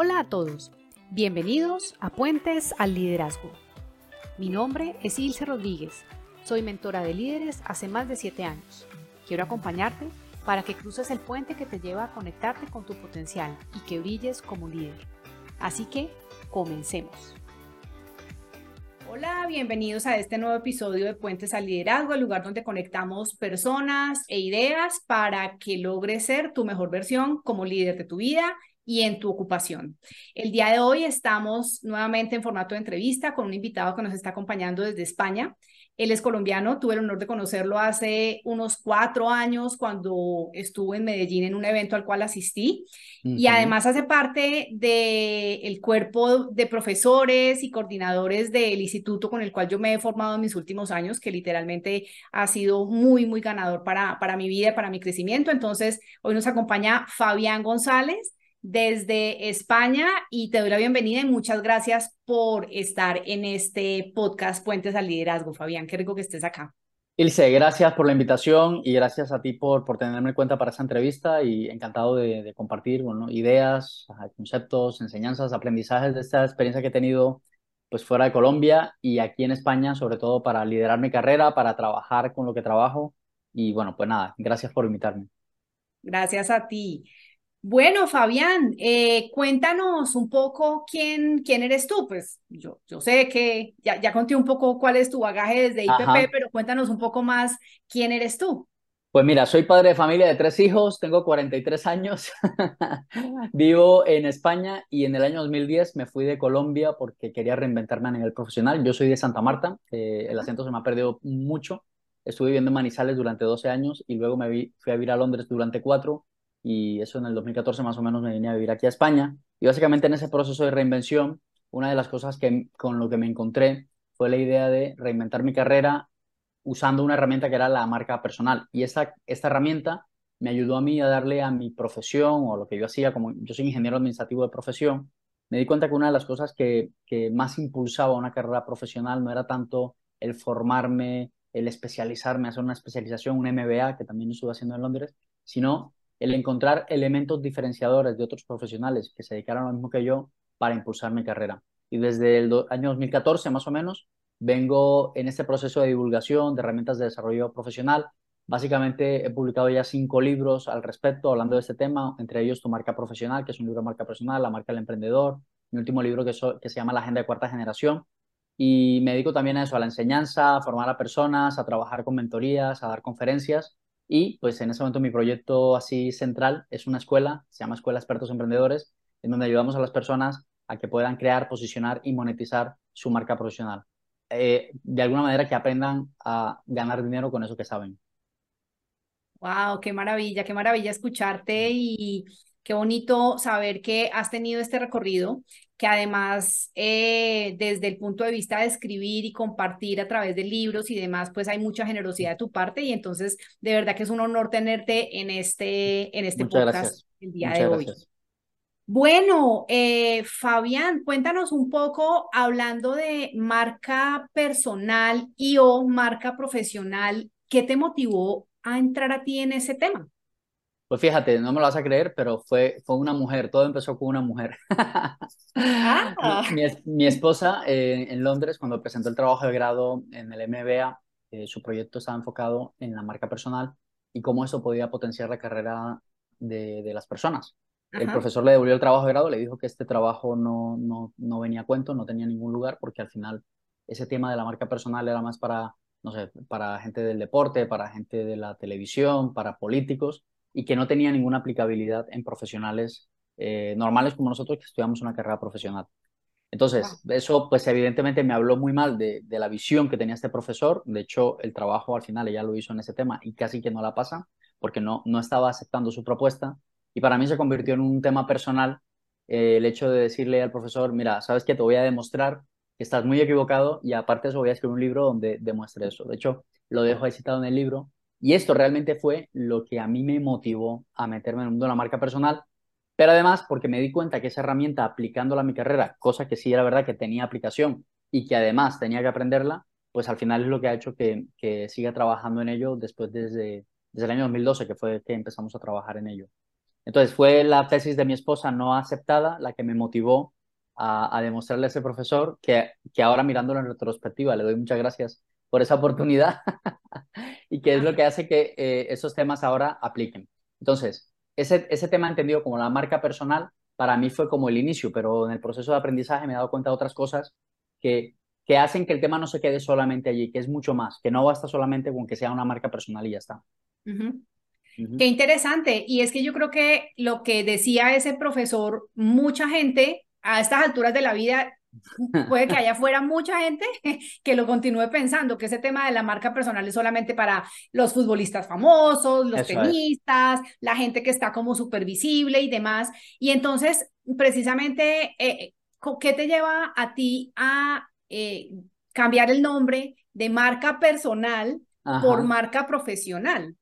Hola a todos, bienvenidos a Puentes al Liderazgo. Mi nombre es Ilse Rodríguez, soy mentora de líderes hace más de 7 años. Quiero acompañarte para que cruces el puente que te lleva a conectarte con tu potencial y que brilles como líder. Así que, comencemos. Hola, bienvenidos a este nuevo episodio de Puentes al Liderazgo, el lugar donde conectamos personas e ideas para que logres ser tu mejor versión como líder de tu vida y en tu ocupación. El día de hoy estamos nuevamente en formato de entrevista con un invitado que nos está acompañando desde España. Él es colombiano, tuve el honor de conocerlo hace unos cuatro años cuando estuvo en Medellín en un evento al cual asistí y además hace parte del el cuerpo de profesores y coordinadores del instituto con el cual yo me he formado en mis últimos años, que literalmente ha sido muy, muy ganador para, para mi vida y para mi crecimiento. Entonces, hoy nos acompaña Fabián González desde España y te doy la bienvenida y muchas gracias por estar en este podcast Puentes al Liderazgo. Fabián, qué rico que estés acá. Ilse, gracias por la invitación y gracias a ti por, por tenerme en cuenta para esta entrevista y encantado de, compartir bueno, ideas, conceptos, enseñanzas, aprendizajes de esta experiencia que he tenido pues fuera de Colombia y aquí en España, sobre todo para liderar mi carrera, para trabajar con lo que trabajo y bueno, pues nada, gracias por invitarme. Gracias a ti. Bueno, Fabián, eh, cuéntanos un poco quién, quién eres tú. Pues yo, yo sé que ya, ya conté un poco cuál es tu bagaje desde IPP, pero cuéntanos un poco más quién eres tú. Pues mira, soy padre de familia de tres hijos, tengo 43 años, vivo en España y en el año 2010 me fui de Colombia porque quería reinventarme a nivel profesional. Yo soy de Santa Marta, eh, el acento se me ha perdido mucho. Estuve viviendo en Manizales durante 12 años y luego me fui a vivir a Londres durante cuatro y eso en el 2014 más o menos me vine a vivir aquí a España. Y básicamente en ese proceso de reinvención, una de las cosas que con lo que me encontré fue la idea de reinventar mi carrera usando una herramienta que era la marca personal. Y esta, esta herramienta me ayudó a mí a darle a mi profesión o lo que yo hacía, como yo soy ingeniero administrativo de profesión, me di cuenta que una de las cosas que, que más impulsaba una carrera profesional no era tanto el formarme, el especializarme, hacer una especialización, un MBA, que también estuve haciendo en Londres, sino el encontrar elementos diferenciadores de otros profesionales que se dedicaron a lo mismo que yo para impulsar mi carrera. Y desde el año 2014 más o menos vengo en este proceso de divulgación de herramientas de desarrollo profesional. Básicamente he publicado ya cinco libros al respecto hablando de este tema, entre ellos Tu marca profesional, que es un libro de marca profesional, La marca del emprendedor, mi último libro que, que se llama La agenda de cuarta generación. Y me dedico también a eso, a la enseñanza, a formar a personas, a trabajar con mentorías, a dar conferencias y pues en ese momento mi proyecto así central es una escuela, se llama Escuela Expertos Emprendedores, en donde ayudamos a las personas a que puedan crear, posicionar y monetizar su marca profesional. Eh, de alguna manera que aprendan a ganar dinero con eso que saben. Wow, qué maravilla, qué maravilla escucharte y qué bonito saber que has tenido este recorrido que además eh, desde el punto de vista de escribir y compartir a través de libros y demás, pues hay mucha generosidad de tu parte y entonces de verdad que es un honor tenerte en este, en este podcast el día de hoy. Bueno, eh, Fabián, cuéntanos un poco hablando de marca personal y o marca profesional, ¿qué te motivó a entrar a ti en ese tema? Pues fíjate, no me lo vas a creer, pero fue, fue una mujer, todo empezó con una mujer. Ah. mi, esposa eh, en Londres, cuando presentó el trabajo de grado en el MBA, eh, su proyecto estaba enfocado en la marca personal y cómo eso podía potenciar la carrera de, de las personas. El profesor le devolvió el trabajo de grado, le dijo que este trabajo no, no, no venía a cuento, no tenía ningún lugar, porque al final ese tema de la marca personal era más para, no sé, para gente del deporte, para gente de la televisión, para políticos y que no tenía ninguna aplicabilidad en profesionales eh, normales como nosotros que estudiamos una carrera profesional. Entonces, eso pues evidentemente me habló muy mal de, de, la visión que tenía este profesor. De hecho, el trabajo al final ella lo hizo en ese tema y casi que no la pasa porque no, no estaba aceptando su propuesta. Y para mí se convirtió en un tema personal eh, el hecho de decirle al profesor, mira, sabes que te voy a demostrar que estás muy equivocado y aparte de eso voy a escribir un libro donde demuestre eso. De hecho, lo dejo ahí citado en el libro y esto realmente fue lo que a mí me motivó a meterme en el mundo de la marca personal, pero además porque me di cuenta que esa herramienta aplicándola a mi carrera, cosa que sí era verdad que tenía aplicación y que además tenía que aprenderla, pues al final es lo que ha hecho que, siga trabajando en ello después desde, desde el año 2012, que fue que empezamos a trabajar en ello. Entonces fue la tesis de mi esposa no aceptada la que me motivó a, demostrarle a ese profesor que, que ahora mirándolo en retrospectiva le doy muchas gracias por esa oportunidad y que es lo que hace que eh, esos temas ahora apliquen. Entonces, ese, ese tema entendido como la marca personal para mí fue como el inicio, pero en el proceso de aprendizaje me he dado cuenta de otras cosas que, que hacen que el tema no se quede solamente allí, que es mucho más, que no basta solamente con que sea una marca personal y ya está. Qué interesante. Y es que yo creo que lo que decía ese profesor, mucha gente a estas alturas de la vida puede que haya fuera mucha gente que lo continúe pensando, que ese tema de la marca personal es solamente para los futbolistas famosos, los tenistas, la gente que está como súper visible y demás. Y entonces, precisamente, eh, ¿qué te lleva a ti a eh, cambiar el nombre de marca personal por marca profesional?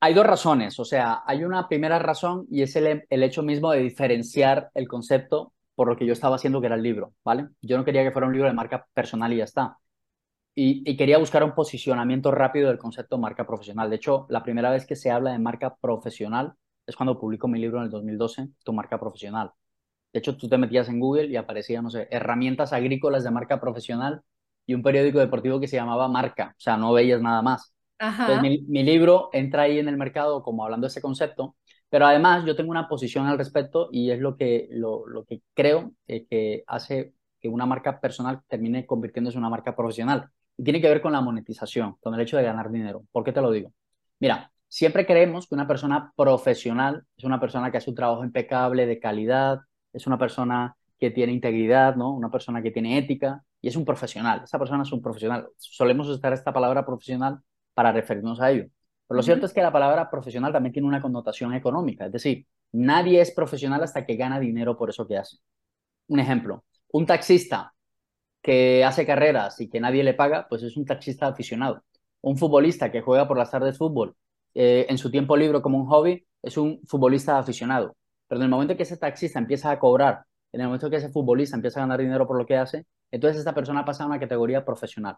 Hay dos razones, o sea, hay una primera razón y es el, el hecho mismo de diferenciar el concepto por lo que yo estaba haciendo, que era el libro, ¿vale? Yo no quería que fuera un libro de marca personal y ya está. Y, quería buscar un posicionamiento rápido del concepto de marca profesional. De hecho, la primera vez que se habla de marca profesional es cuando publico mi libro en el 2012, Tu marca profesional. De hecho, tú te metías en Google y aparecía, no sé, herramientas agrícolas de marca profesional y un periódico deportivo que se llamaba Marca. O sea, no veías nada más. Entonces, mi, mi, libro entra ahí en el mercado como hablando de ese concepto pero además yo tengo una posición al respecto y es lo que, lo, lo que creo que hace que una marca personal termine convirtiéndose en una marca profesional. Y tiene que ver con la monetización, con el hecho de ganar dinero. ¿Por qué te lo digo? Mira, siempre creemos que una persona profesional es una persona que hace un trabajo impecable, de calidad, es una persona que tiene integridad, ¿no? Una persona que tiene ética y es un profesional. Esa persona es un profesional. Solemos usar esta palabra profesional para referirnos a ello. Pero lo cierto es que la palabra profesional también tiene una connotación económica, es decir, nadie es profesional hasta que gana dinero por eso que hace. Un ejemplo, un taxista que hace carreras y que nadie le paga, pues es un taxista aficionado. Un futbolista que juega por las tardes fútbol eh, en su tiempo libre como un hobby, es un futbolista aficionado. Pero en el momento que ese taxista empieza a cobrar, en el momento que ese futbolista empieza a ganar dinero por lo que hace, entonces esta persona pasa a una categoría profesional.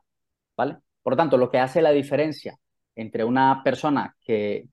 ¿Vale? Por lo tanto, lo que hace la diferencia entre una persona que,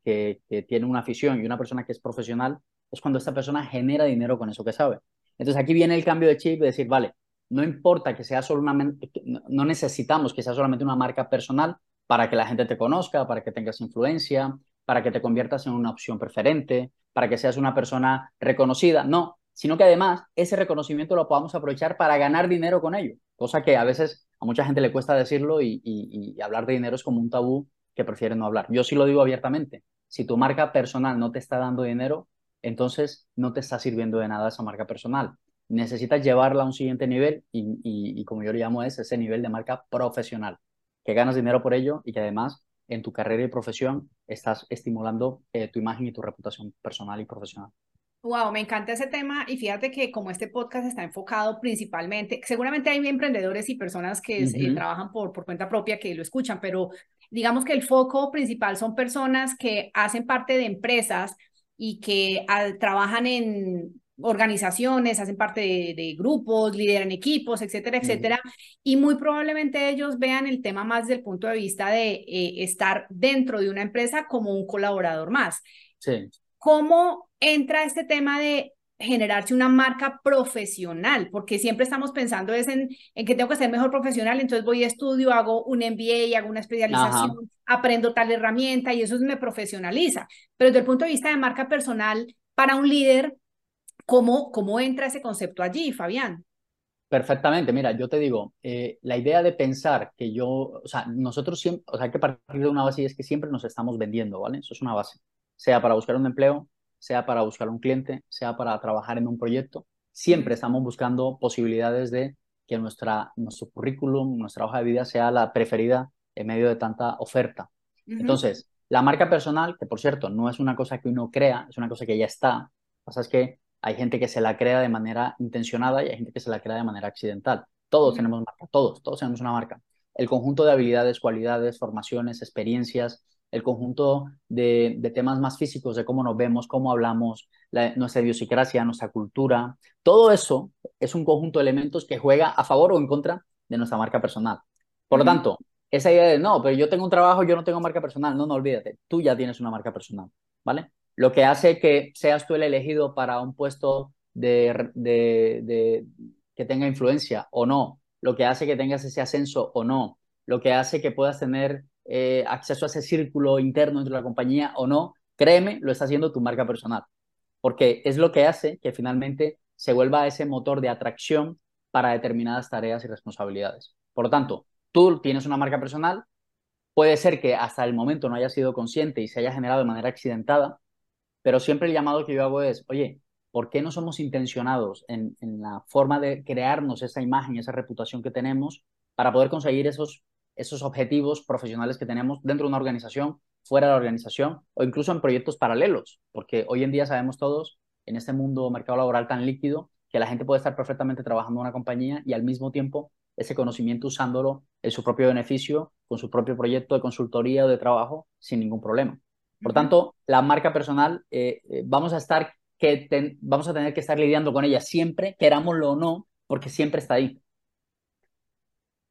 tiene una afición y una persona que es profesional es cuando esta persona genera dinero con eso que sabe. Entonces aquí viene el cambio de chip de decir, vale, no importa que sea solo una, no necesitamos que sea solamente una marca personal para que la gente te conozca, para que tengas influencia, para que te conviertas en una opción preferente, para que seas una persona reconocida, no, sino que además ese reconocimiento lo podamos aprovechar para ganar dinero con ello, cosa que a veces a mucha gente le cuesta decirlo y hablar de dinero es como un tabú que prefieren no hablar. Yo sí lo digo abiertamente. Si tu marca personal no te está dando dinero, entonces no te está sirviendo de nada esa marca personal. Necesitas llevarla a un siguiente nivel y, como yo le llamo es ese nivel de marca profesional, que ganas dinero por ello y que además en tu carrera y profesión estás estimulando eh, tu imagen y tu reputación personal y profesional. Wow, me encanta ese tema y fíjate que como este podcast está enfocado principalmente, seguramente hay emprendedores y personas que eh, trabajan por, por cuenta propia que lo escuchan, pero digamos que el foco principal son personas que hacen parte de empresas y que trabajan en organizaciones, hacen parte de, grupos, lideran equipos, etcétera, etcétera, y muy probablemente ellos vean el tema más desde el punto de vista de eh, estar dentro de una empresa como un colaborador más. Sí. ¿Cómo entra este tema de generarse una marca profesional? Porque siempre estamos pensando es en, en que tengo que ser mejor profesional, entonces voy a estudio, hago un MBA, hago una especialización, aprendo tal herramienta y eso me profesionaliza. Pero desde el punto de vista de marca personal, para un líder, ¿cómo, cómo entra ese concepto allí, Fabián? Perfectamente, mira, yo te digo, eh, la idea de pensar que yo, o sea, nosotros siempre, o sea, hay que partir de una base y es que siempre nos estamos vendiendo, ¿vale? Eso es una base sea para buscar un empleo, sea para buscar un cliente, sea para trabajar en un proyecto. Siempre estamos buscando posibilidades de que nuestra, nuestro currículum, nuestra hoja de vida sea la preferida en medio de tanta oferta. Entonces, la marca personal, que por cierto no es una cosa que uno crea, es una cosa que ya está. Lo que pasa es que hay gente que se la crea de manera intencionada y hay gente que se la crea de manera accidental. Todos tenemos marca, todos, todos tenemos una marca. El conjunto de habilidades, cualidades, formaciones, experiencias, el conjunto de, temas más físicos, de cómo nos vemos, cómo hablamos, nuestra idiosincrasia, nuestra cultura, todo eso es un conjunto de elementos que juega a favor o en contra de nuestra marca personal. Por lo tanto, esa idea de no, pero yo tengo un trabajo, yo no tengo marca personal, no, no olvídate, tú ya tienes una marca personal, ¿vale? lo que hace que seas tú el elegido para un puesto de, de, que tenga influencia o no, lo que hace que tengas ese ascenso o no, lo que hace que puedas tener eh, acceso a ese círculo interno dentro de la compañía o no, créeme, lo está haciendo tu marca personal, porque es lo que hace que finalmente se vuelva ese motor de atracción para determinadas tareas y responsabilidades. Por lo tanto, tú tienes una marca personal, puede ser que hasta el momento no haya sido consciente y se haya generado de manera accidentada, pero siempre el llamado que yo hago es, oye, ¿por qué no somos intencionados en, la forma de crearnos esa imagen, esa reputación que tenemos para poder conseguir esos, esos objetivos profesionales que tenemos dentro de una organización, fuera de la organización o incluso en proyectos paralelos? Porque hoy en día sabemos todos, en este mundo mercado laboral tan líquido, que la gente puede estar perfectamente trabajando en una compañía y al mismo tiempo ese conocimiento usándolo en su propio beneficio, con su propio proyecto de consultoría o de trabajo, sin ningún problema. Por tanto, la marca personal, eh, eh, vamos a estar que vamos a tener que estar lidiando con ella siempre, querámoslo o no, porque siempre está ahí.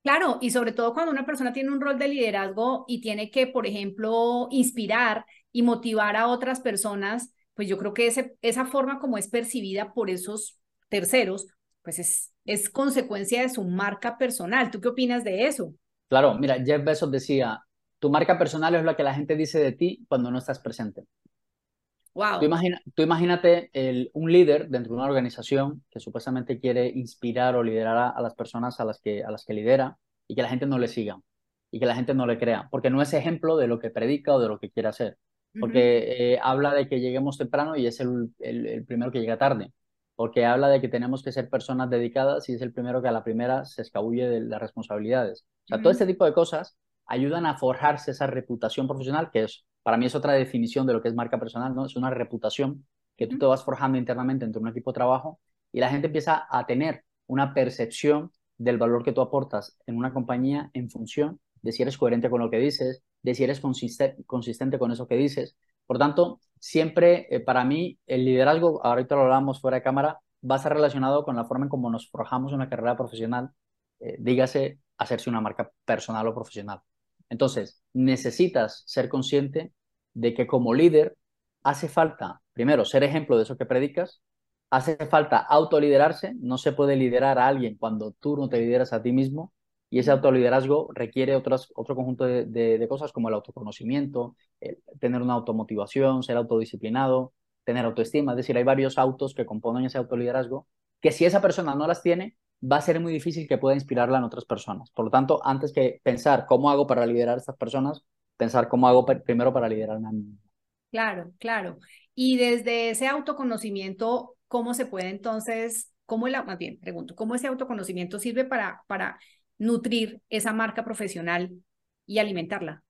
Claro, y sobre todo cuando una persona tiene un rol de liderazgo y tiene que, por ejemplo, inspirar y motivar a otras personas, pues yo creo que ese, esa forma como es percibida por esos terceros, pues es, es consecuencia de su marca personal. ¿Tú qué opinas de eso? Claro, mira, Jeff Bezos decía, tu marca personal es lo que la gente dice de ti cuando no estás presente. Wow. Tú, imagínate el, un líder dentro de una organización que supuestamente quiere inspirar o liderar a, las personas a las, que, a las que lidera y que la gente no le siga y que la gente no le crea, porque no es ejemplo de lo que predica o de lo que quiere hacer, porque eh, habla de que lleguemos temprano y es el, el, primero que llega tarde, porque habla de que tenemos que ser personas dedicadas y es el primero que a la primera se escabulle de las responsabilidades. O sea, todo este tipo de cosas ayudan a forjarse esa reputación profesional, que es, para mí es otra definición de lo que es marca personal, ¿no? Es una reputación que tú te vas forjando internamente entre un equipo de trabajo y la gente empieza a tener una percepción del valor que tú aportas en una compañía en función de si eres coherente con lo que dices, de si eres consistente con eso que dices. Por tanto, siempre eh, para mí el liderazgo, ahorita lo hablamos fuera de cámara, va a estar relacionado con la forma en cómo nos forjamos una carrera profesional, eh, dígase hacerse una marca personal o profesional. Entonces, necesitas ser consciente de que como líder hace falta, primero, ser ejemplo de eso que predicas, hace falta autoliderarse, no se puede liderar a alguien cuando tú no te lideras a ti mismo, y ese autoliderazgo requiere otras, otro conjunto de, cosas como el autoconocimiento, tener una automotivación, ser autodisciplinado, tener autoestima, es decir, hay varios autos que componen ese autoliderazgo, que si esa persona no las tiene, va a ser muy difícil que pueda inspirarla en otras personas. Por lo tanto, antes que pensar cómo hago para liderar a estas personas, pensar cómo hago primero para liderarme a mí. Claro, claro. Y desde ese autoconocimiento, ¿cómo se puede entonces, cómo el, más bien, pregunto, cómo ese autoconocimiento sirve para, para nutrir esa marca profesional y alimentarla?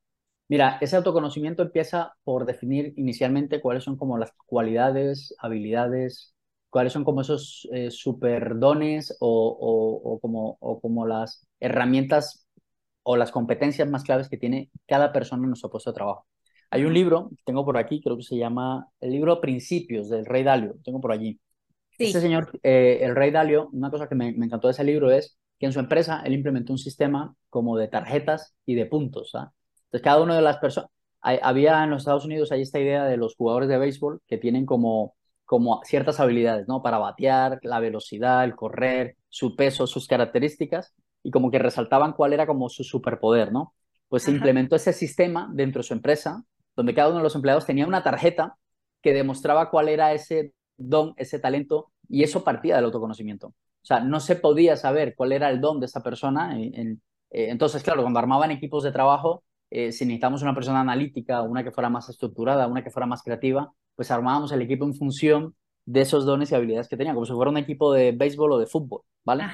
Mira, ese autoconocimiento empieza por definir inicialmente cuáles son como las cualidades, habilidades, cuáles son como esos eh, superdones o, como, o como las herramientas o las competencias más claves que tiene cada persona en nuestro puesto de trabajo. Hay un libro, tengo por aquí, creo que se llama el libro Principios del Rey Dalio, tengo por allí. Este señor, eh, el Rey Dalio, una cosa que me, me, encantó de ese libro es que en su empresa él implementó un sistema como de tarjetas y de puntos. ¿ah? Entonces, cada una de las personas, había en los Estados Unidos hay esta idea de los jugadores de béisbol que tienen como como ciertas habilidades, ¿no? Para batear, la velocidad, el correr, su peso, sus características, y como que resaltaban cuál era como su superpoder, ¿no? Pues se implementó ese sistema dentro de su empresa, donde cada uno de los empleados tenía una tarjeta que demostraba cuál era ese don, ese talento, y eso partía del autoconocimiento. O sea, no se podía saber cuál era el don de esa persona. Eh, entonces, claro, cuando armaban equipos de trabajo, eh, si necesitamos una persona analítica, una que fuera más estructurada, una que fuera más creativa, pues armábamos el equipo en función de esos dones y habilidades que tenía, como si fuera un equipo de béisbol o de fútbol, ¿vale?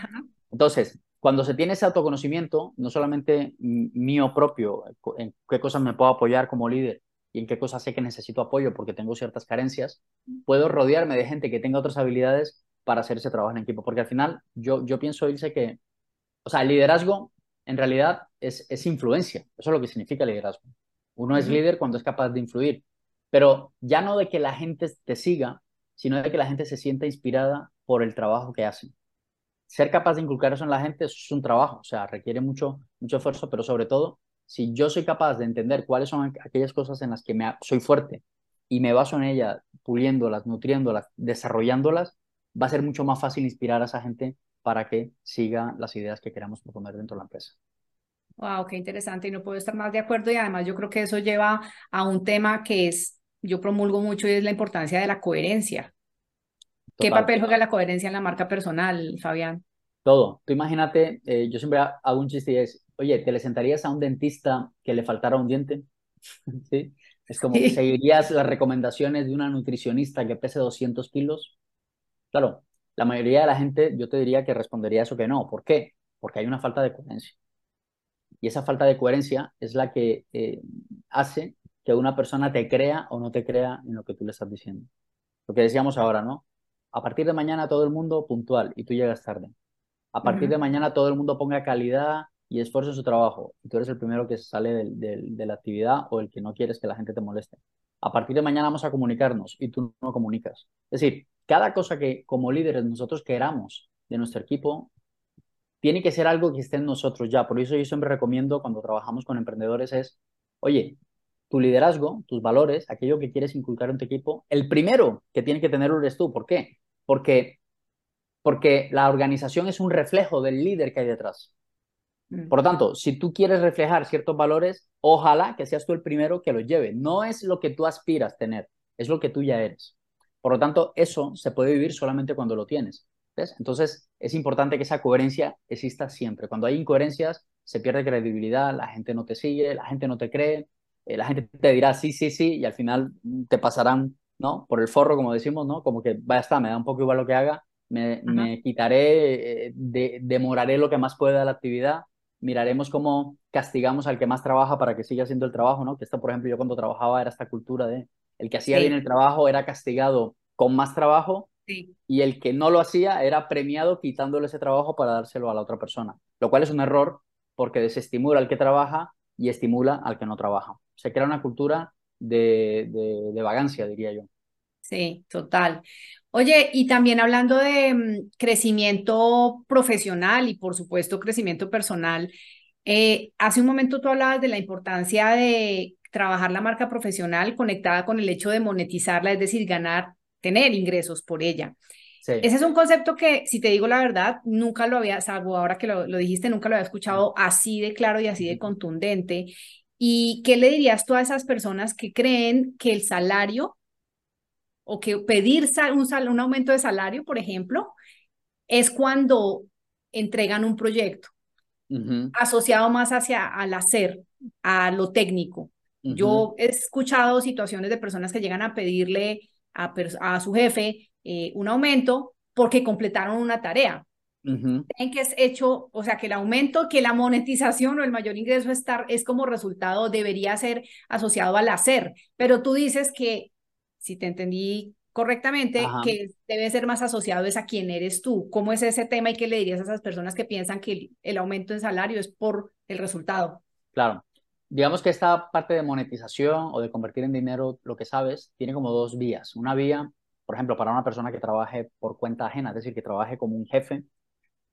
Entonces, cuando se tiene ese autoconocimiento, no solamente mío propio, en qué cosas me puedo apoyar como líder y en qué cosas sé que necesito apoyo porque tengo ciertas carencias, puedo rodearme de gente que tenga otras habilidades para hacer ese trabajo en equipo, porque al final yo, yo pienso, Ilse, que, o sea, el liderazgo en realidad es, es influencia, eso es lo que significa liderazgo. Uno es líder cuando es capaz de influir, pero ya no de que la gente te siga, sino de que la gente se sienta inspirada por el trabajo que hacen. Ser capaz de inculcar eso en la gente es un trabajo, o sea, requiere mucho, mucho esfuerzo, pero sobre todo, si yo soy capaz de entender cuáles son aquellas cosas en las que me, soy fuerte y me baso en ella, puliéndolas, nutriéndolas, desarrollándolas, va a ser mucho más fácil inspirar a esa gente para que siga las ideas que queramos proponer dentro de la empresa. Wow, qué interesante y no puedo estar más de acuerdo y además yo creo que eso lleva a un tema que es, yo promulgo mucho y es la importancia de la coherencia. ¿Qué papel juega la coherencia en la marca personal, Fabián? Todo. Tú imagínate, eh, yo siempre hago un chiste y es, oye, ¿te le sentarías a un dentista que le faltara un diente? ¿Sí? Es como, ¿seguirías las recomendaciones de una nutricionista que pese 200 kilos? Claro, la mayoría de la gente yo te diría que respondería eso que no. ¿Por qué? Porque hay una falta de coherencia. Y esa falta de coherencia es la que eh, hace que una persona te crea o no te crea en lo que tú le estás diciendo. Lo que decíamos ahora, ¿no? A partir de mañana todo el mundo puntual y tú llegas tarde. A partir de mañana todo el mundo ponga calidad y esfuerzo en su trabajo y tú eres el primero que sale de la actividad o el que no quieres que la gente te moleste. A partir de mañana vamos a comunicarnos y tú no comunicas. Es decir, cada cosa que como líderes nosotros queramos de nuestro equipo tiene que ser algo que esté en nosotros ya. Por eso yo siempre recomiendo cuando trabajamos con emprendedores es, oye, tu liderazgo, tus valores, aquello que quieres inculcar en tu equipo, el primero que tiene que tenerlo eres tú. ¿Por qué? Porque, porque la organización es un reflejo del líder que hay detrás. Mm. Por lo tanto, si tú quieres reflejar ciertos valores, ojalá que seas tú el primero que los lleve. No es lo que tú aspiras tener, es lo que tú ya eres. Por lo tanto, eso se puede vivir solamente cuando lo tienes. ¿ves? Entonces, es importante que esa coherencia exista siempre. Cuando hay incoherencias, se pierde credibilidad, la gente no te sigue, la gente no te cree, eh, la gente te dirá sí, sí, sí, y al final te pasarán, ¿no? Por el forro, como decimos, ¿no? Como que, vaya, está, me da un poco igual lo que haga, me, quitaré, eh, demoraré lo que más pueda de la actividad, miraremos cómo castigamos al que más trabaja para que siga haciendo el trabajo, ¿no? Que esto, por ejemplo, yo cuando trabajaba era esta cultura de el que hacía bien el trabajo era castigado con más trabajo y el que no lo hacía era premiado quitándole ese trabajo para dárselo a la otra persona, lo cual es un error porque desestimula al que trabaja y estimula al que no trabaja. Se crea una cultura de, de, vagancia, diría yo. Sí, total. Oye, y también hablando de mm, crecimiento profesional y por supuesto crecimiento personal, eh, hace un momento tú hablabas de la importancia de trabajar la marca profesional conectada con el hecho de monetizarla, es decir, ganar, tener ingresos por ella. Ese es un concepto que, si te digo la verdad, nunca lo había, salvo ahora que lo, lo, dijiste, nunca lo había escuchado así de claro y así de contundente. ¿Y qué le dirías tú a esas personas que creen que el salario o que pedir un, un aumento de salario, por ejemplo, es cuando entregan un proyecto asociado más hacia al hacer, a lo técnico? Yo he escuchado situaciones de personas que llegan a pedirle a, a su jefe eh, un aumento porque completaron una tarea. En que es hecho, o sea, que el aumento, que la monetización o el mayor ingreso estar, es como resultado, debería ser asociado al hacer. Pero tú dices que, si te entendí correctamente, que debe ser más asociado es a quién eres tú. ¿Cómo es ese tema y qué le dirías a esas personas que piensan que el aumento en salario es por el resultado? Claro. Digamos que esta parte de monetización o de convertir en dinero lo que sabes tiene como dos vías. Una vía, por ejemplo, para una persona que trabaje por cuenta ajena, es decir, que trabaje como un jefe,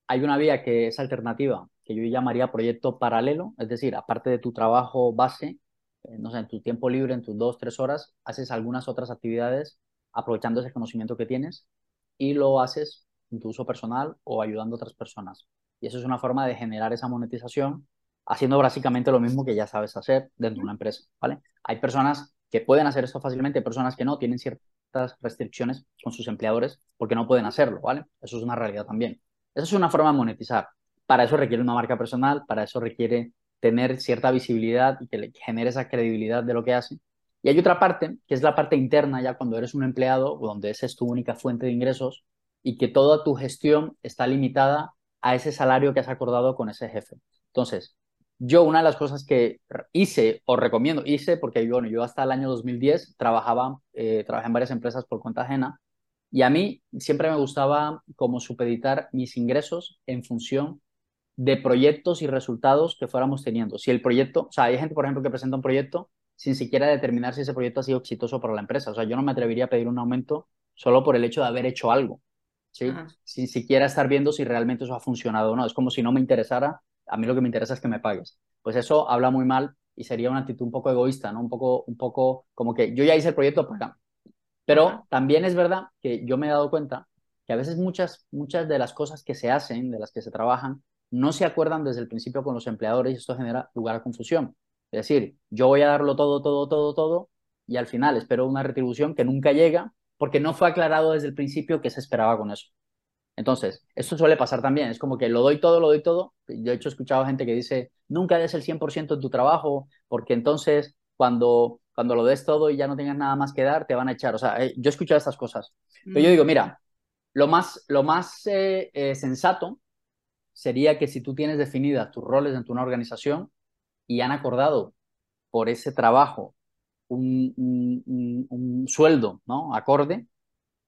hay una vía que es alternativa, que yo llamaría proyecto paralelo, es decir, aparte de tu trabajo base, eh, no sé, en tu tiempo libre, en tus dos, tres horas, haces algunas otras actividades aprovechando ese conocimiento que tienes y lo haces en tu uso personal o ayudando a otras personas. Y eso es una forma de generar esa monetización haciendo básicamente lo mismo que ya sabes hacer dentro de una empresa. Hay personas que pueden hacer esto fácilmente, personas que no, tienen ciertas restricciones con sus empleadores porque no pueden hacerlo, ¿vale? Eso es una realidad también. Esa es una forma de monetizar. Para eso requiere una marca personal, para eso requiere tener cierta visibilidad y que le genere esa credibilidad de lo que hace. Y hay otra parte, que es la parte interna, ya cuando eres un empleado, donde esa es tu única fuente de ingresos y que toda tu gestión está limitada a ese salario que has acordado con ese jefe. Entonces, yo una de las cosas que hice o recomiendo, hice porque bueno, yo hasta el año 2010 trabajaba, eh, trabajé en varias empresas por cuenta ajena y a mí siempre me gustaba como supeditar mis ingresos en función de proyectos y resultados que fuéramos teniendo. Si el proyecto, o sea, hay gente, por ejemplo, que presenta un proyecto sin siquiera determinar si ese proyecto ha sido exitoso para la empresa. O sea, yo no me atrevería a pedir un aumento solo por el hecho de haber hecho algo, ¿sí? Sin siquiera estar viendo si realmente eso ha funcionado o no. Es como si no me interesara a mí lo que me interesa es que me pagues. Pues eso habla muy mal y sería una actitud un poco egoísta, ¿no? Un poco, un poco como que yo ya hice el proyecto, para Pero también es verdad que yo me he dado cuenta que a veces muchas, muchas de las cosas que se hacen, de las que se trabajan, no se acuerdan desde el principio con los empleadores y esto genera lugar a confusión. Es decir, yo voy a darlo todo, todo, todo, todo y al final espero una retribución que nunca llega porque no fue aclarado desde el principio que se esperaba con eso. Entonces, esto suele pasar también, es como que lo doy todo, lo doy todo. Yo he hecho escuchado gente que dice, nunca des el 100% en tu trabajo, porque entonces cuando, cuando lo des todo y ya no tengas nada más que dar, te van a echar. O sea, eh, yo he escuchado estas cosas. Pero yo digo, mira, lo más, lo más eh, eh, sensato sería que si tú tienes definidas tus roles en tu una organización y han acordado por ese trabajo un, un, un sueldo ¿no? acorde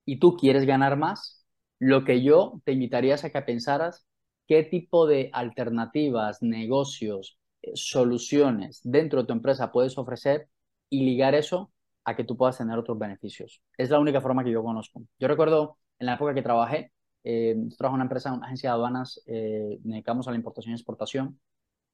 y tú quieres ganar más, lo que yo te invitaría es a que pensaras qué tipo de alternativas, negocios, soluciones dentro de tu empresa puedes ofrecer y ligar eso a que tú puedas tener otros beneficios. Es la única forma que yo conozco. Yo recuerdo en la época que trabajé, eh, trabajé en una empresa, una agencia de aduanas, eh, dedicamos a la importación y exportación.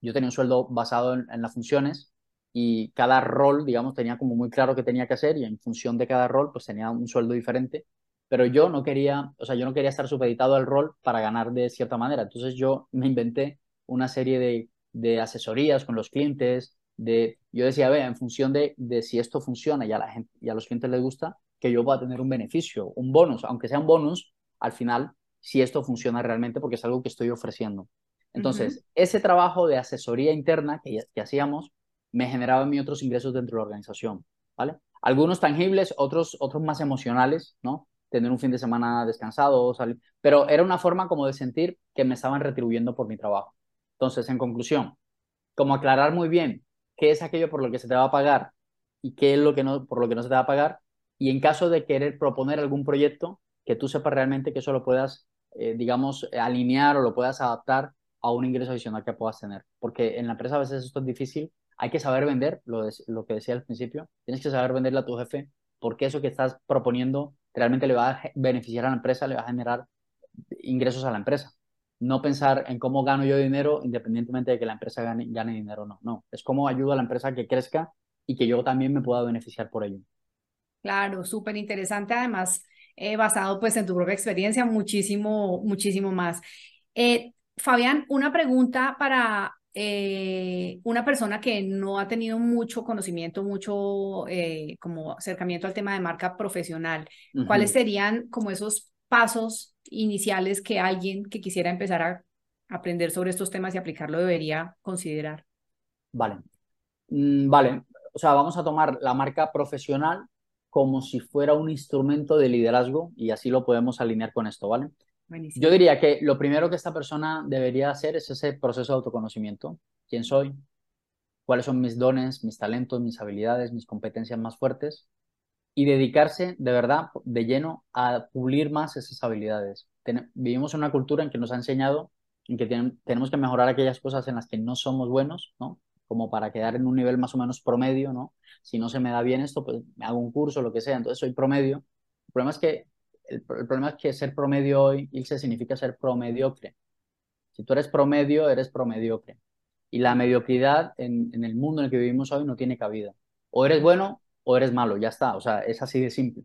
Yo tenía un sueldo basado en, las funciones y cada rol, digamos, tenía como muy claro qué tenía que hacer y en función de cada rol, pues tenía un sueldo diferente pero yo no quería, o sea, yo no quería estar supeditado al rol para ganar de cierta manera. Entonces yo me inventé una serie de, de asesorías con los clientes, de, yo decía, ve, en función de, de si esto funciona y a, la gente, y a los clientes les gusta, que yo voy a tener un beneficio, un bonus, aunque sea un bonus, al final, si esto funciona realmente, porque es algo que estoy ofreciendo. Entonces, ese trabajo de asesoría interna que, que hacíamos me generaba a mí otros ingresos dentro de la organización, ¿vale? Algunos tangibles, otros, otros más emocionales, ¿no? tener un fin de semana descansado, salir, pero era una forma como de sentir que me estaban retribuyendo por mi trabajo. Entonces, en conclusión, como aclarar muy bien qué es aquello por lo que se te va a pagar y qué es lo que no, por lo que no se te va a pagar, y en caso de querer proponer algún proyecto, que tú sepas realmente que eso lo puedas, eh, digamos, alinear o lo puedas adaptar a un ingreso adicional que puedas tener. Porque en la empresa a veces esto es difícil, hay que saber vender, lo, lo que decía al principio, tienes que saber venderle a tu jefe porque eso que estás proponiendo realmente le va a beneficiar a la empresa, le va a generar ingresos a la empresa. No pensar en cómo gano yo dinero independientemente de que la empresa gane, gane dinero o no. No, es cómo ayudo a la empresa a que crezca y que yo también me pueda beneficiar por ello. Claro, súper interesante además, eh, basado pues en tu propia experiencia, muchísimo, muchísimo más. Eh, Fabián, una pregunta para eh, una persona que no ha tenido mucho conocimiento, mucho como acercamiento al tema de marca profesional, ¿cuáles serían como esos pasos iniciales que alguien que quisiera empezar a aprender sobre estos temas y aplicarlo debería considerar? Vale, mm, vale, o sea, vamos a tomar la marca profesional como si fuera un instrumento de liderazgo y así lo podemos alinear con esto, ¿vale? Yo diría que lo primero que esta persona debería hacer es ese proceso de autoconocimiento. ¿Quién soy? ¿Cuáles son mis dones, mis talentos, mis habilidades, mis competencias más fuertes? Y dedicarse de verdad, de lleno, a pulir más esas habilidades. vivimos en una cultura en que nos ha enseñado en que tenemos que mejorar aquellas cosas en las que no somos buenos, ¿no? Como para quedar en un nivel más o menos promedio, ¿no? Si no se me da bien esto, pues me hago un curso, lo que sea, entonces soy promedio. El problema es que el, problema es que ser promedio hoy, Ilse, significa ser promediocre. Si tú eres promedio, eres promediocre. Y la mediocridad en, en, el mundo en el que vivimos hoy no tiene cabida. O eres bueno o eres malo, ya está. O sea, es así de simple.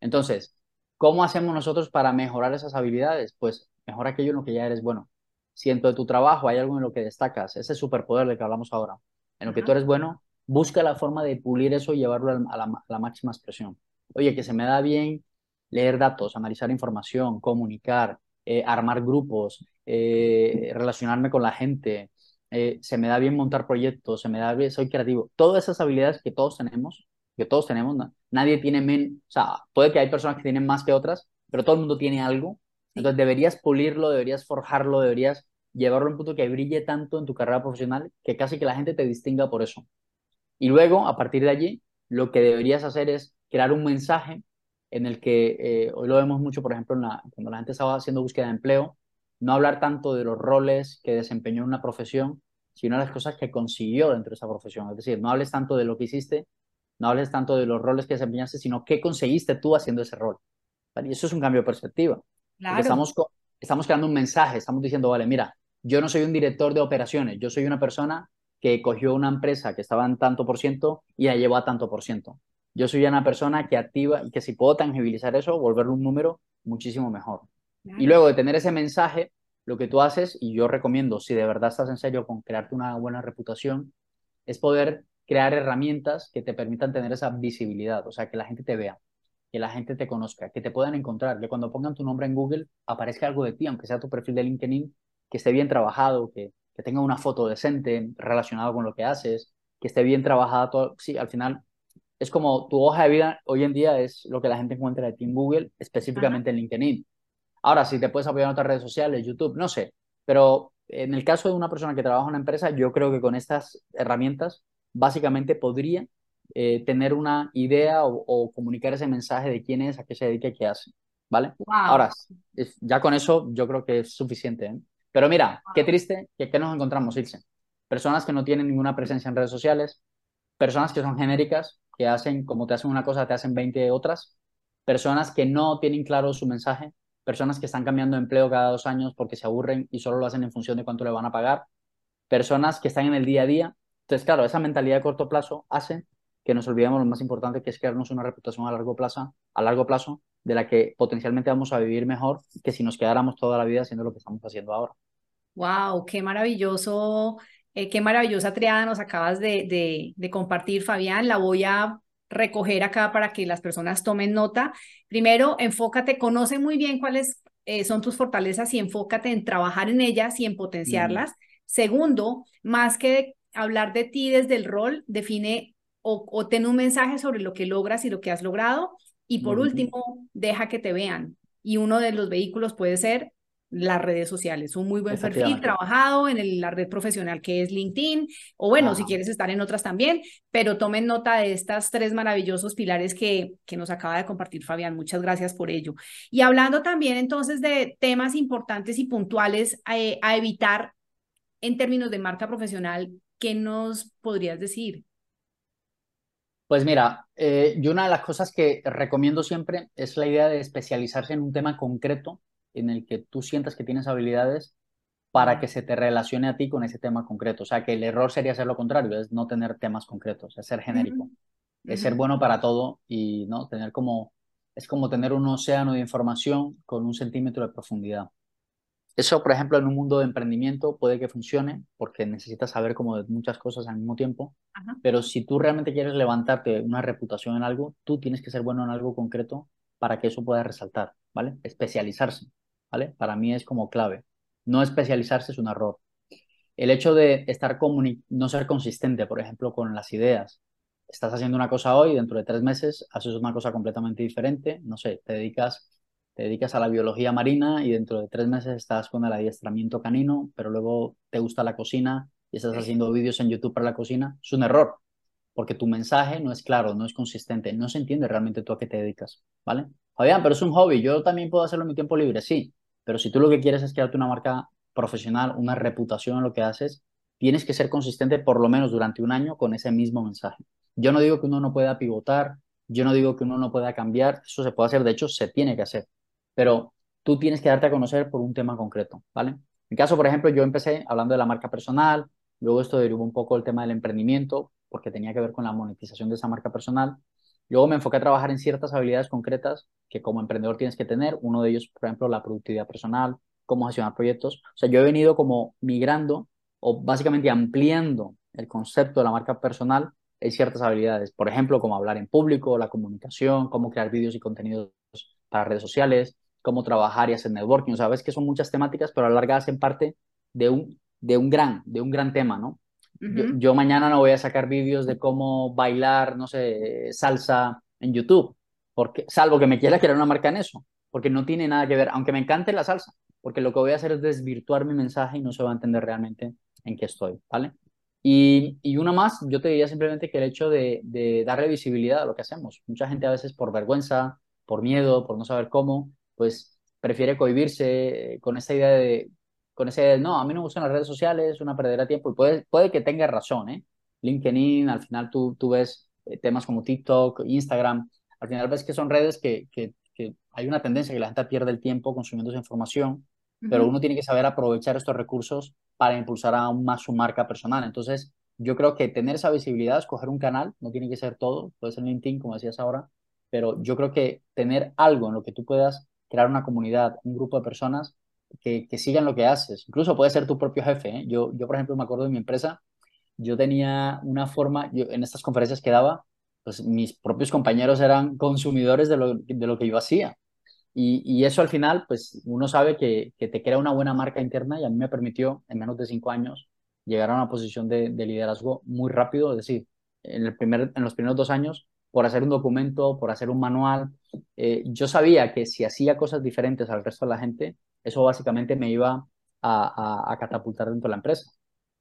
Entonces, ¿cómo hacemos nosotros para mejorar esas habilidades? Pues mejora aquello en lo que ya eres bueno. Si en de tu trabajo hay algo en lo que destacas, ese superpoder del que hablamos ahora, en lo que tú eres bueno, busca la forma de pulir eso y llevarlo a la, a la máxima expresión. Oye, que se me da bien leer datos, analizar información, comunicar, eh, armar grupos, eh, relacionarme con la gente, eh, se me da bien montar proyectos, se me da bien, soy creativo. Todas esas habilidades que todos tenemos, que todos tenemos, nadie tiene menos, o sea, puede que hay personas que tienen más que otras, pero todo el mundo tiene algo. Entonces deberías pulirlo, deberías forjarlo, deberías llevarlo a un punto que brille tanto en tu carrera profesional que casi que la gente te distinga por eso. Y luego, a partir de allí, lo que deberías hacer es crear un mensaje en el que eh, hoy lo vemos mucho, por ejemplo, en la, cuando la gente estaba haciendo búsqueda de empleo, no hablar tanto de los roles que desempeñó en una profesión, sino las cosas que consiguió dentro de esa profesión. Es decir, no hables tanto de lo que hiciste, no hables tanto de los roles que desempeñaste, sino qué conseguiste tú haciendo ese rol. Y eso es un cambio de perspectiva. Estamos, estamos creando un mensaje, estamos diciendo, vale, mira, yo no soy un director de operaciones, yo soy una persona que cogió una empresa que estaba en tanto por ciento y la llevó a tanto por ciento. Yo soy una persona que activa y que si puedo tangibilizar eso, volverlo un número muchísimo mejor. Y luego de tener ese mensaje, lo que tú haces, y yo recomiendo, si de verdad estás en serio con crearte una buena reputación, es poder crear herramientas que te permitan tener esa visibilidad, o sea, que la gente te vea, que la gente te conozca, que te puedan encontrar, que cuando pongan tu nombre en Google aparezca algo de ti, aunque sea tu perfil de LinkedIn, que esté bien trabajado, que, que tenga una foto decente relacionada con lo que haces, que esté bien trabajada. Todo. Sí, al final es como tu hoja de vida hoy en día es lo que la gente encuentra de ti en Google, específicamente en LinkedIn. Ahora, si te puedes apoyar en otras redes sociales, YouTube, no sé, pero en el caso de una persona que trabaja en una empresa, yo creo que con estas herramientas básicamente podría eh, tener una idea o, comunicar ese mensaje de quién es, a qué se dedica y qué hace, ¿vale? Ahora, ya con eso yo creo que es suficiente. ¿eh? Pero mira, qué triste que, que nos encontramos, Ilse. Personas que no tienen ninguna presencia en redes sociales, personas que son genéricas, que hacen, como te hacen una cosa, te hacen 20 otras, personas que no tienen claro su mensaje, personas que están cambiando de empleo cada dos años porque se aburren y solo lo hacen en función de cuánto le van a pagar, personas que están en el día a día. Entonces, claro, esa mentalidad de corto plazo hace que nos olvidemos lo más importante que es crearnos una reputación a largo plazo, a largo plazo de la que potencialmente vamos a vivir mejor que si nos quedáramos toda la vida haciendo lo que estamos haciendo ahora. Wow, qué maravilloso, eh, qué maravillosa triada nos acabas de, de, de compartir, Fabián. La voy a recoger acá para que las personas tomen nota. Primero, enfócate, conoce muy bien cuáles eh, son tus fortalezas y enfócate en trabajar en ellas y en potenciarlas. Segundo, más que hablar de ti desde el rol, define o, o, ten un mensaje sobre lo que logras y lo que has logrado. Y por último, deja que te vean. Y uno de los vehículos puede ser las redes sociales. Un muy buen perfil trabajado en la red profesional que es LinkedIn, o bueno, si quieres estar en otras también, pero tomen nota de estas tres maravillosos pilares que, que nos acaba de compartir Fabián. Muchas gracias por ello. Y hablando también entonces de temas importantes y puntuales eh, a evitar en términos de marca profesional, ¿qué nos podrías decir? Pues mira, eh, yo una de las cosas que recomiendo siempre es la idea de especializarse en un tema concreto en el que tú sientas que tienes habilidades para que se te relacione a ti con ese tema concreto. O sea, que el error sería hacer lo contrario, es no tener temas concretos, es ser genérico, es ser bueno para todo y no tener como, es como tener un océano de información con un centímetro de profundidad. Eso, por ejemplo, en un mundo de emprendimiento puede que funcione porque necesitas saber como de muchas cosas al mismo tiempo, pero si tú realmente quieres levantarte una reputación en algo, tú tienes que ser bueno en algo concreto para que eso pueda resaltar, ¿vale? Especializarse. ¿vale? Para mí es como clave. No especializarse es un error. El hecho de estar no ser consistente, por ejemplo, con las ideas. Estás haciendo una cosa hoy, dentro de tres meses haces una cosa completamente diferente. No sé, te dedicas, te dedicas a la biología marina y dentro de tres meses estás con el adiestramiento canino, pero luego te gusta la cocina y estás haciendo vídeos en YouTube para la cocina. Es un error, porque tu mensaje no es claro, no es consistente, no se entiende realmente tú a qué te dedicas, ¿vale? Fabián, pero es un hobby, yo también puedo hacerlo en mi tiempo libre, sí, pero si tú lo que quieres es crearte una marca profesional, una reputación en lo que haces, tienes que ser consistente por lo menos durante un año con ese mismo mensaje. Yo no digo que uno no pueda pivotar, yo no digo que uno no pueda cambiar, eso se puede hacer, de hecho se tiene que hacer, pero tú tienes que darte a conocer por un tema concreto, ¿vale? En mi caso, por ejemplo, yo empecé hablando de la marca personal, luego esto derivó un poco el tema del emprendimiento, porque tenía que ver con la monetización de esa marca personal, Luego me enfoqué a trabajar en ciertas habilidades concretas que como emprendedor tienes que tener. Uno de ellos, por ejemplo, la productividad personal, cómo gestionar proyectos. O sea, yo he venido como migrando o básicamente ampliando el concepto de la marca personal en ciertas habilidades. Por ejemplo, cómo hablar en público, la comunicación, cómo crear vídeos y contenidos para redes sociales, cómo trabajar y hacer networking. O sea, ves que son muchas temáticas, pero alargadas en parte de un, de un, gran, de un gran tema, ¿no? yo, mañana no voy a sacar vídeos de cómo bailar, no sé, salsa en YouTube, porque, salvo que me quiera crear una marca en eso, porque no tiene nada que ver, aunque me encante la salsa, porque lo que voy a hacer es desvirtuar mi mensaje y no se va a entender realmente en qué estoy, ¿vale? Y, y una más, yo te diría simplemente que el hecho de, de darle visibilidad a lo que hacemos. Mucha gente a veces por vergüenza, por miedo, por no saber cómo, pues prefiere cohibirse con esa idea de con ese, no, a mí no me gustan las redes sociales, es una perdera de tiempo, y puede, puede que tenga razón, ¿eh? LinkedIn, al final tú, tú ves eh, temas como TikTok, Instagram, al final ves que son redes que, que, que, hay una tendencia que la gente pierde el tiempo consumiendo esa información, pero uno tiene que saber aprovechar estos recursos para impulsar aún más su marca personal. Entonces, yo creo que tener esa visibilidad, escoger un canal, no tiene que ser todo, puede ser LinkedIn, como decías ahora, pero yo creo que tener algo en lo que tú puedas crear una comunidad, un grupo de personas que, sigan lo que haces, incluso puede ser tu propio jefe. ¿eh? Yo, yo, por ejemplo, me acuerdo de mi empresa, yo tenía una forma, yo, en estas conferencias que daba, pues mis propios compañeros eran consumidores de lo, de lo que yo hacía. Y, y, eso al final, pues uno sabe que, que, te crea una buena marca interna y a mí me permitió en menos de cinco años llegar a una posición de, de liderazgo muy rápido, es decir, en, el primer, en los primeros dos años, por hacer un documento, por hacer un manual, eh, yo sabía que si hacía cosas diferentes al resto de la gente, eso básicamente me iba a, a, a catapultar dentro de la empresa.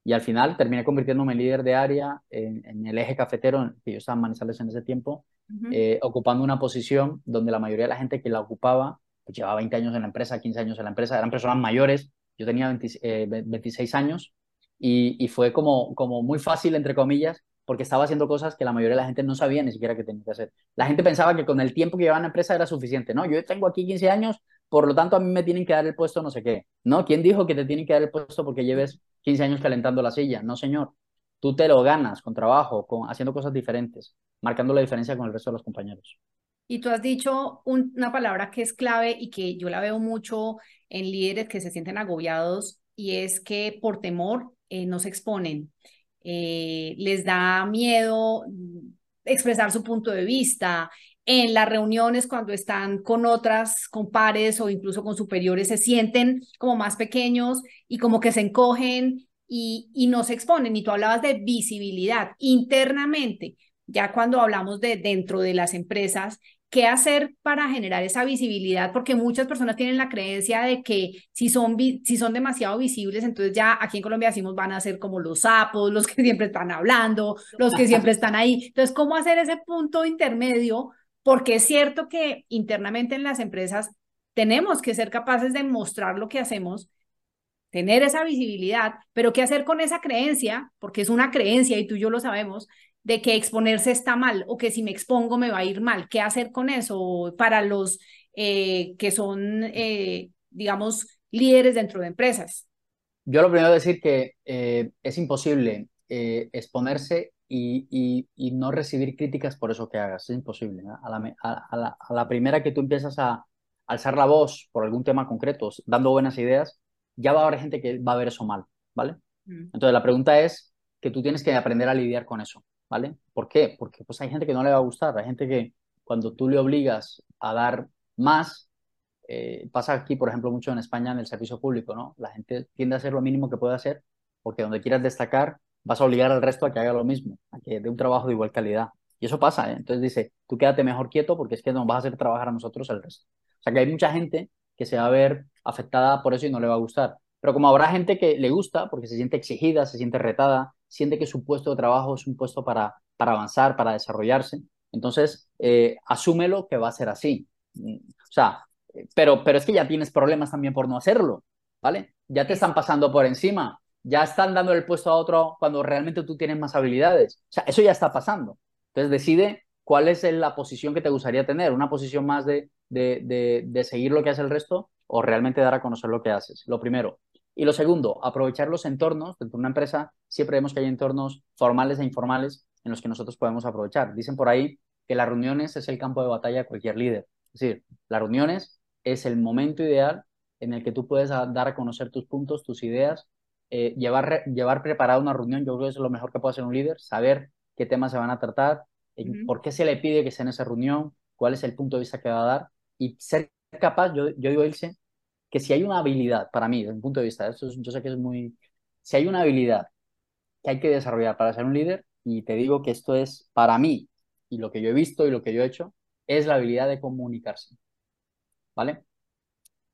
Y al final terminé convirtiéndome en líder de área en, en el eje cafetero, que yo estaba en Manizales en ese tiempo, uh -huh. eh, ocupando una posición donde la mayoría de la gente que la ocupaba pues llevaba 20 años en la empresa, 15 años en la empresa, eran personas mayores, yo tenía 20, eh, 26 años y, y, fue como, como muy fácil, entre comillas, porque estaba haciendo cosas que la mayoría de la gente no sabía ni siquiera que tenía que hacer. La gente pensaba que con el tiempo que llevaba en la empresa era suficiente, ¿no? Yo tengo aquí 15 años, por lo tanto a mí me tienen que dar el puesto no sé qué, ¿no? ¿Quién dijo que te tienen que dar el puesto porque lleves 15 años calentando la silla? No, señor. Tú te lo ganas con trabajo, con, haciendo cosas diferentes, marcando la diferencia con el resto de los compañeros. Y tú has dicho un, una palabra que es clave y que yo la veo mucho en líderes que se sienten agobiados y es que por temor eh, no se exponen. Eh, les da miedo expresar su punto de vista. En las reuniones, cuando están con otras, con pares o incluso con superiores, se sienten como más pequeños y como que se encogen y, y no se exponen. Y tú hablabas de visibilidad internamente. Ya cuando hablamos de dentro de las empresas, qué hacer para generar esa visibilidad, porque muchas personas tienen la creencia de que si son, si son demasiado visibles, entonces ya aquí en Colombia decimos van a ser como los sapos, los que siempre están hablando, los que siempre están ahí. Entonces, ¿cómo hacer ese punto intermedio? Porque es cierto que internamente en las empresas tenemos que ser capaces de mostrar lo que hacemos, tener esa visibilidad, pero ¿qué hacer con esa creencia? Porque es una creencia y tú y yo lo sabemos, de que exponerse está mal o que si me expongo me va a ir mal. ¿Qué hacer con eso para los eh, que son, eh, digamos, líderes dentro de empresas? Yo lo primero decir que eh, es imposible exponerse y, y, y, no recibir críticas por eso que hagas. Es imposible. A la, a, la, a, la, primera que tú empiezas a alzar la voz por algún tema concreto, dando buenas ideas, ya va a haber gente que va a ver eso mal, ¿vale? Mm. Entonces la pregunta es que tú tienes que aprender a lidiar con eso. ¿Vale? ¿Por qué? Porque pues hay gente que no le va a gustar, hay gente que cuando tú le obligas a dar más, eh, pasa aquí, por ejemplo, mucho en España en el servicio público, ¿no? La gente tiende a hacer lo mínimo que puede hacer, porque donde quieras destacar, vas a obligar al resto a que haga lo mismo, a que dé un trabajo de igual calidad. Y eso pasa, ¿eh? Entonces dice, tú quédate mejor quieto porque es que nos vas a hacer trabajar a nosotros el resto. O sea que hay mucha gente que se va a ver afectada por eso y no le va a gustar. Pero como habrá gente que le gusta porque se siente exigida, se siente retada, siente que su puesto de trabajo es un puesto para, para avanzar, para desarrollarse, entonces eh, asúmelo que va a ser así. O sea, pero, pero es que ya tienes problemas también por no hacerlo, ¿vale? Ya te están pasando por encima, ya están dando el puesto a otro cuando realmente tú tienes más habilidades. O sea, eso ya está pasando. Entonces decide cuál es la posición que te gustaría tener, una posición más de, de, de, de seguir lo que hace el resto o realmente dar a conocer lo que haces. Lo primero. Y lo segundo, aprovechar los entornos. Dentro de una empresa siempre vemos que hay entornos formales e informales en los que nosotros podemos aprovechar. Dicen por ahí que las reuniones es el campo de batalla de cualquier líder. Es decir, las reuniones es el momento ideal en el que tú puedes dar a conocer tus puntos, tus ideas, eh, llevar, llevar preparada una reunión. Yo creo que es lo mejor que puede hacer un líder, saber qué temas se van a tratar, uh -huh. por qué se le pide que sea en esa reunión, cuál es el punto de vista que va a dar y ser capaz, yo, yo digo, Ilse, que si hay una habilidad, para mí, desde mi punto de vista, esto es, yo sé que es muy... Si hay una habilidad que hay que desarrollar para ser un líder, y te digo que esto es para mí, y lo que yo he visto y lo que yo he hecho, es la habilidad de comunicarse. ¿Vale?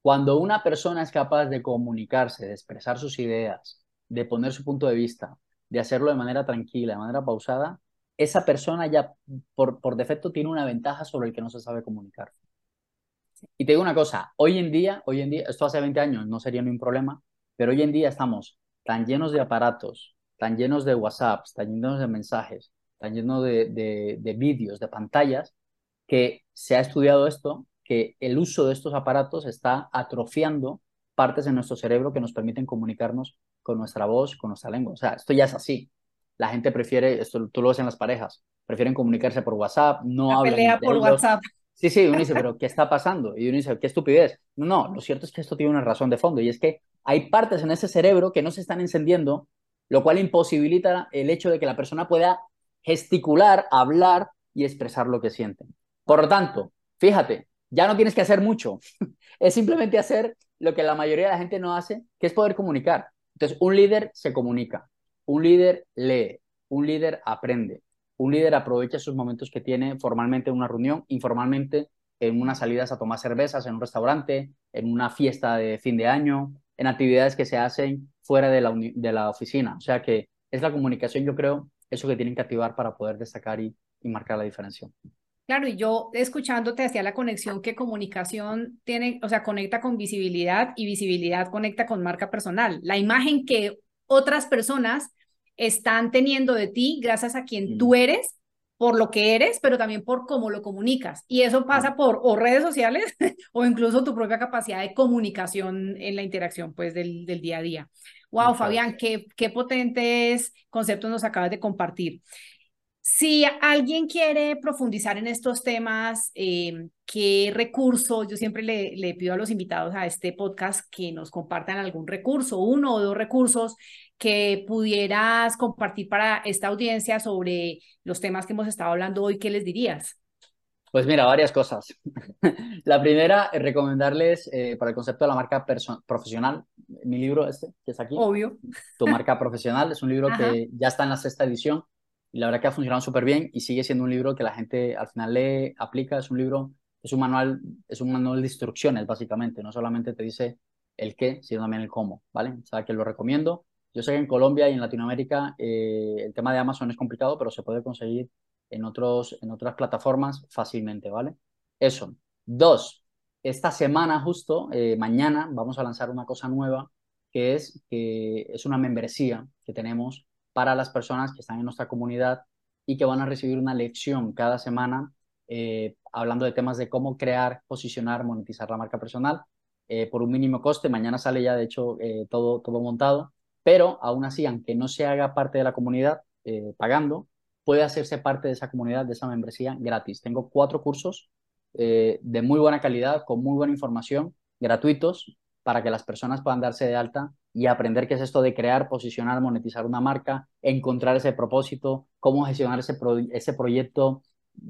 Cuando una persona es capaz de comunicarse, de expresar sus ideas, de poner su punto de vista, de hacerlo de manera tranquila, de manera pausada, esa persona ya por, por defecto tiene una ventaja sobre el que no se sabe comunicar. Y te digo una cosa, hoy en día, hoy en día, esto hace 20 años no sería ningún problema, pero hoy en día estamos tan llenos de aparatos, tan llenos de WhatsApps, tan llenos de mensajes, tan llenos de, de, de vídeos, de pantallas, que se ha estudiado esto, que el uso de estos aparatos está atrofiando partes de nuestro cerebro que nos permiten comunicarnos con nuestra voz, con nuestra lengua. O sea, esto ya es así. la gente prefiere, esto tú lo ves en las parejas, prefieren comunicarse por WhatsApp, no La hablan pelea por ellos. WhatsApp. Sí, sí, uno dice, pero ¿qué está pasando? Y uno dice, qué estupidez. No, no, lo cierto es que esto tiene una razón de fondo y es que hay partes en ese cerebro que no se están encendiendo, lo cual imposibilita el hecho de que la persona pueda gesticular, hablar y expresar lo que siente. Por lo tanto, fíjate, ya no tienes que hacer mucho, es simplemente hacer lo que la mayoría de la gente no hace, que es poder comunicar. Entonces, un líder se comunica, un líder lee, un líder aprende, un líder aprovecha esos momentos que tiene formalmente en una reunión, informalmente en unas salidas a tomar cervezas en un restaurante, en una fiesta de fin de año, en actividades que se hacen fuera de la, oficina. O sea que es la comunicación, yo creo, eso que tienen que activar para poder destacar y, y marcar la diferencia. Claro, y yo escuchándote hacía la conexión que comunicación tiene, o sea, conecta con visibilidad y visibilidad conecta con marca personal. La imagen que otras personas están teniendo de ti gracias a quien tú eres, por lo que eres, pero también por cómo lo comunicas. Y eso pasa por o redes sociales o incluso tu propia capacidad de comunicación en la interacción pues del, del día a día. Wow, Fabián, qué, qué potentes conceptos nos acabas de compartir. Si alguien quiere profundizar en estos temas, eh, ¿qué recursos? Yo siempre le, le, pido a los invitados a este podcast que nos compartan algún recurso, uno o dos recursos que pudieras compartir para esta audiencia sobre los temas que hemos estado hablando hoy. ¿Qué les dirías? Pues mira, varias cosas. La primera es recomendarles eh, para el concepto de la marca profesional, mi libro este, que está aquí. Obvio. Tu marca profesional es un libro Ajá. que ya está en la sexta edición y la verdad que ha funcionado súper bien y sigue siendo un libro que la gente al final lee, aplica, es un libro, es un manual, es un manual de instrucciones básicamente, no solamente te dice el qué, sino también el cómo, ¿vale? O sea, que lo recomiendo. Yo sé que en Colombia y en Latinoamérica eh, el tema de Amazon es complicado, pero se puede conseguir en, otros, en otras plataformas fácilmente, ¿vale? Eso. Dos, esta semana justo, eh, mañana, vamos a lanzar una cosa nueva, que es, que es una membresía que tenemos para las personas que están en nuestra comunidad y que van a recibir una lección cada semana eh, hablando de temas de cómo crear, posicionar, monetizar la marca personal eh, por un mínimo coste. Mañana sale ya, de hecho, eh, todo, todo montado, pero aún así, aunque no se haga parte de la comunidad pagando, puede hacerse parte de esa comunidad, de esa membresía gratis. Tengo cuatro cursos de muy buena calidad, con muy buena información, gratuitos, para que las personas puedan darse de alta y aprender qué es esto de crear, posicionar, monetizar una marca, encontrar ese propósito, cómo gestionar ese, ese proyecto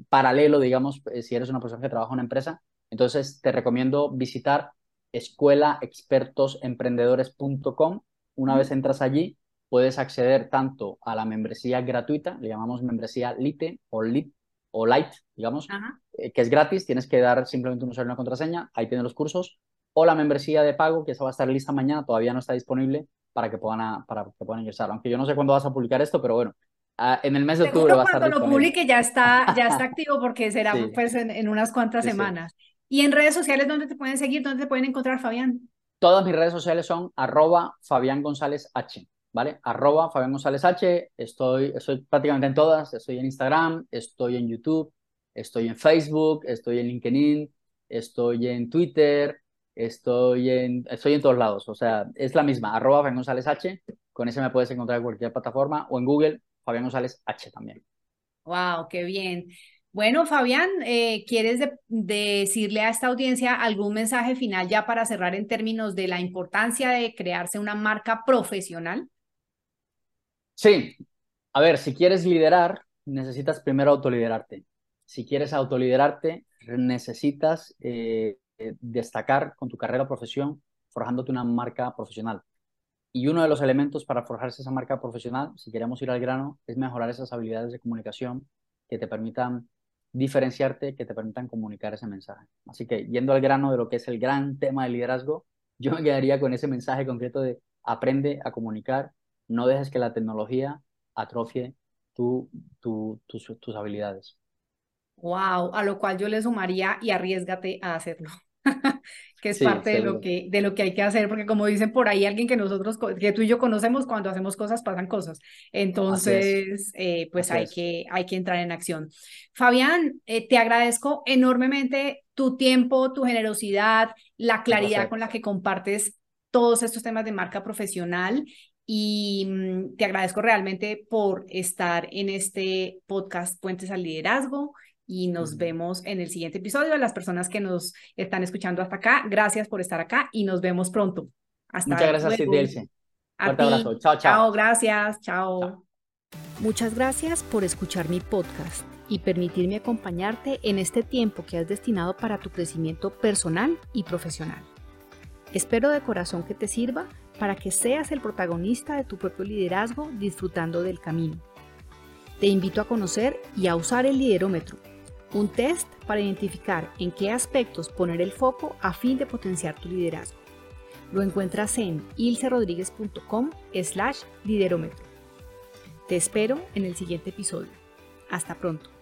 paralelo, digamos, si eres una persona que trabaja en una empresa. Entonces, te recomiendo visitar escuelaexpertosemprendedores.com. Una vez entras allí, puedes acceder tanto a la membresía gratuita, le llamamos membresía Lite o Lit o Light, digamos, eh, que es gratis, tienes que dar simplemente un usuario y una contraseña, ahí tienes los cursos, o la membresía de pago, que esa va a estar lista mañana, todavía no está disponible para que puedan, a, para que puedan ingresar. Aunque yo no sé cuándo vas a publicar esto, pero bueno, uh, en el mes de octubre Seguro va a estar cuando disponible. lo publique ya está, ya está activo porque será Sí. pues en, en unas cuantas Sí, sí. semanas. Y en redes sociales, ¿dónde te pueden seguir? ¿Dónde te pueden encontrar, Fabián? Todas mis redes sociales son arroba Fabián González H, ¿vale? Arroba Fabián González H, estoy, estoy prácticamente en todas, estoy en Instagram, estoy en YouTube, estoy en Facebook, estoy en LinkedIn, estoy en Twitter, estoy en, estoy en todos lados, o sea, es la misma, arroba Fabián González H, con ese me puedes encontrar en cualquier plataforma o en Google, Fabián González H también. Wow, qué bien. Bueno, Fabián, eh, ¿quieres de- decirle a esta audiencia algún mensaje final ya para cerrar en términos de la importancia de crearse una marca profesional? Sí, a ver, si quieres liderar, necesitas primero autoliderarte. Si quieres autoliderarte, necesitas eh, destacar con tu carrera o profesión, forjándote una marca profesional. Y uno de los elementos para forjarse esa marca profesional, si queremos ir al grano, es mejorar esas habilidades de comunicación que te permitan diferenciarte, que te permitan comunicar ese mensaje. Así que yendo al grano de lo que es el gran tema del liderazgo, yo me quedaría con ese mensaje concreto de aprende a comunicar, no dejes que la tecnología atrofie tu, tu- tus, tus habilidades. Wow, a lo cual yo le sumaría y arriesgate a hacerlo, que es Sí, parte de lo que, de lo que hay que hacer, porque como dicen por ahí, alguien que nosotros, que tú y yo conocemos, cuando hacemos cosas pasan cosas. Entonces, eh, pues así hay es. que, hay que entrar en acción. Fabián, eh, te agradezco enormemente tu tiempo, tu generosidad, la claridad con la que compartes todos estos temas de marca profesional y mm, te agradezco realmente por estar en este podcast Puentes al Liderazgo y nos vemos en el siguiente episodio. A las personas que nos están escuchando hasta acá, gracias por estar acá y nos vemos pronto. Hasta Muchas gracias, Sildelce. Fuerte abrazo. Chao, chao. Chao, gracias. chao. Muchas gracias por escuchar mi podcast y permitirme acompañarte en este tiempo que has destinado para tu crecimiento personal y profesional. Espero de corazón que te sirva para que seas el protagonista de tu propio liderazgo disfrutando del camino. Te invito a conocer y a usar el liderómetro, un test para identificar en qué aspectos poner el foco a fin de potenciar tu liderazgo. Lo encuentras en ilcerodríguez.com slash liderómetro. Te espero en el siguiente episodio. Hasta pronto.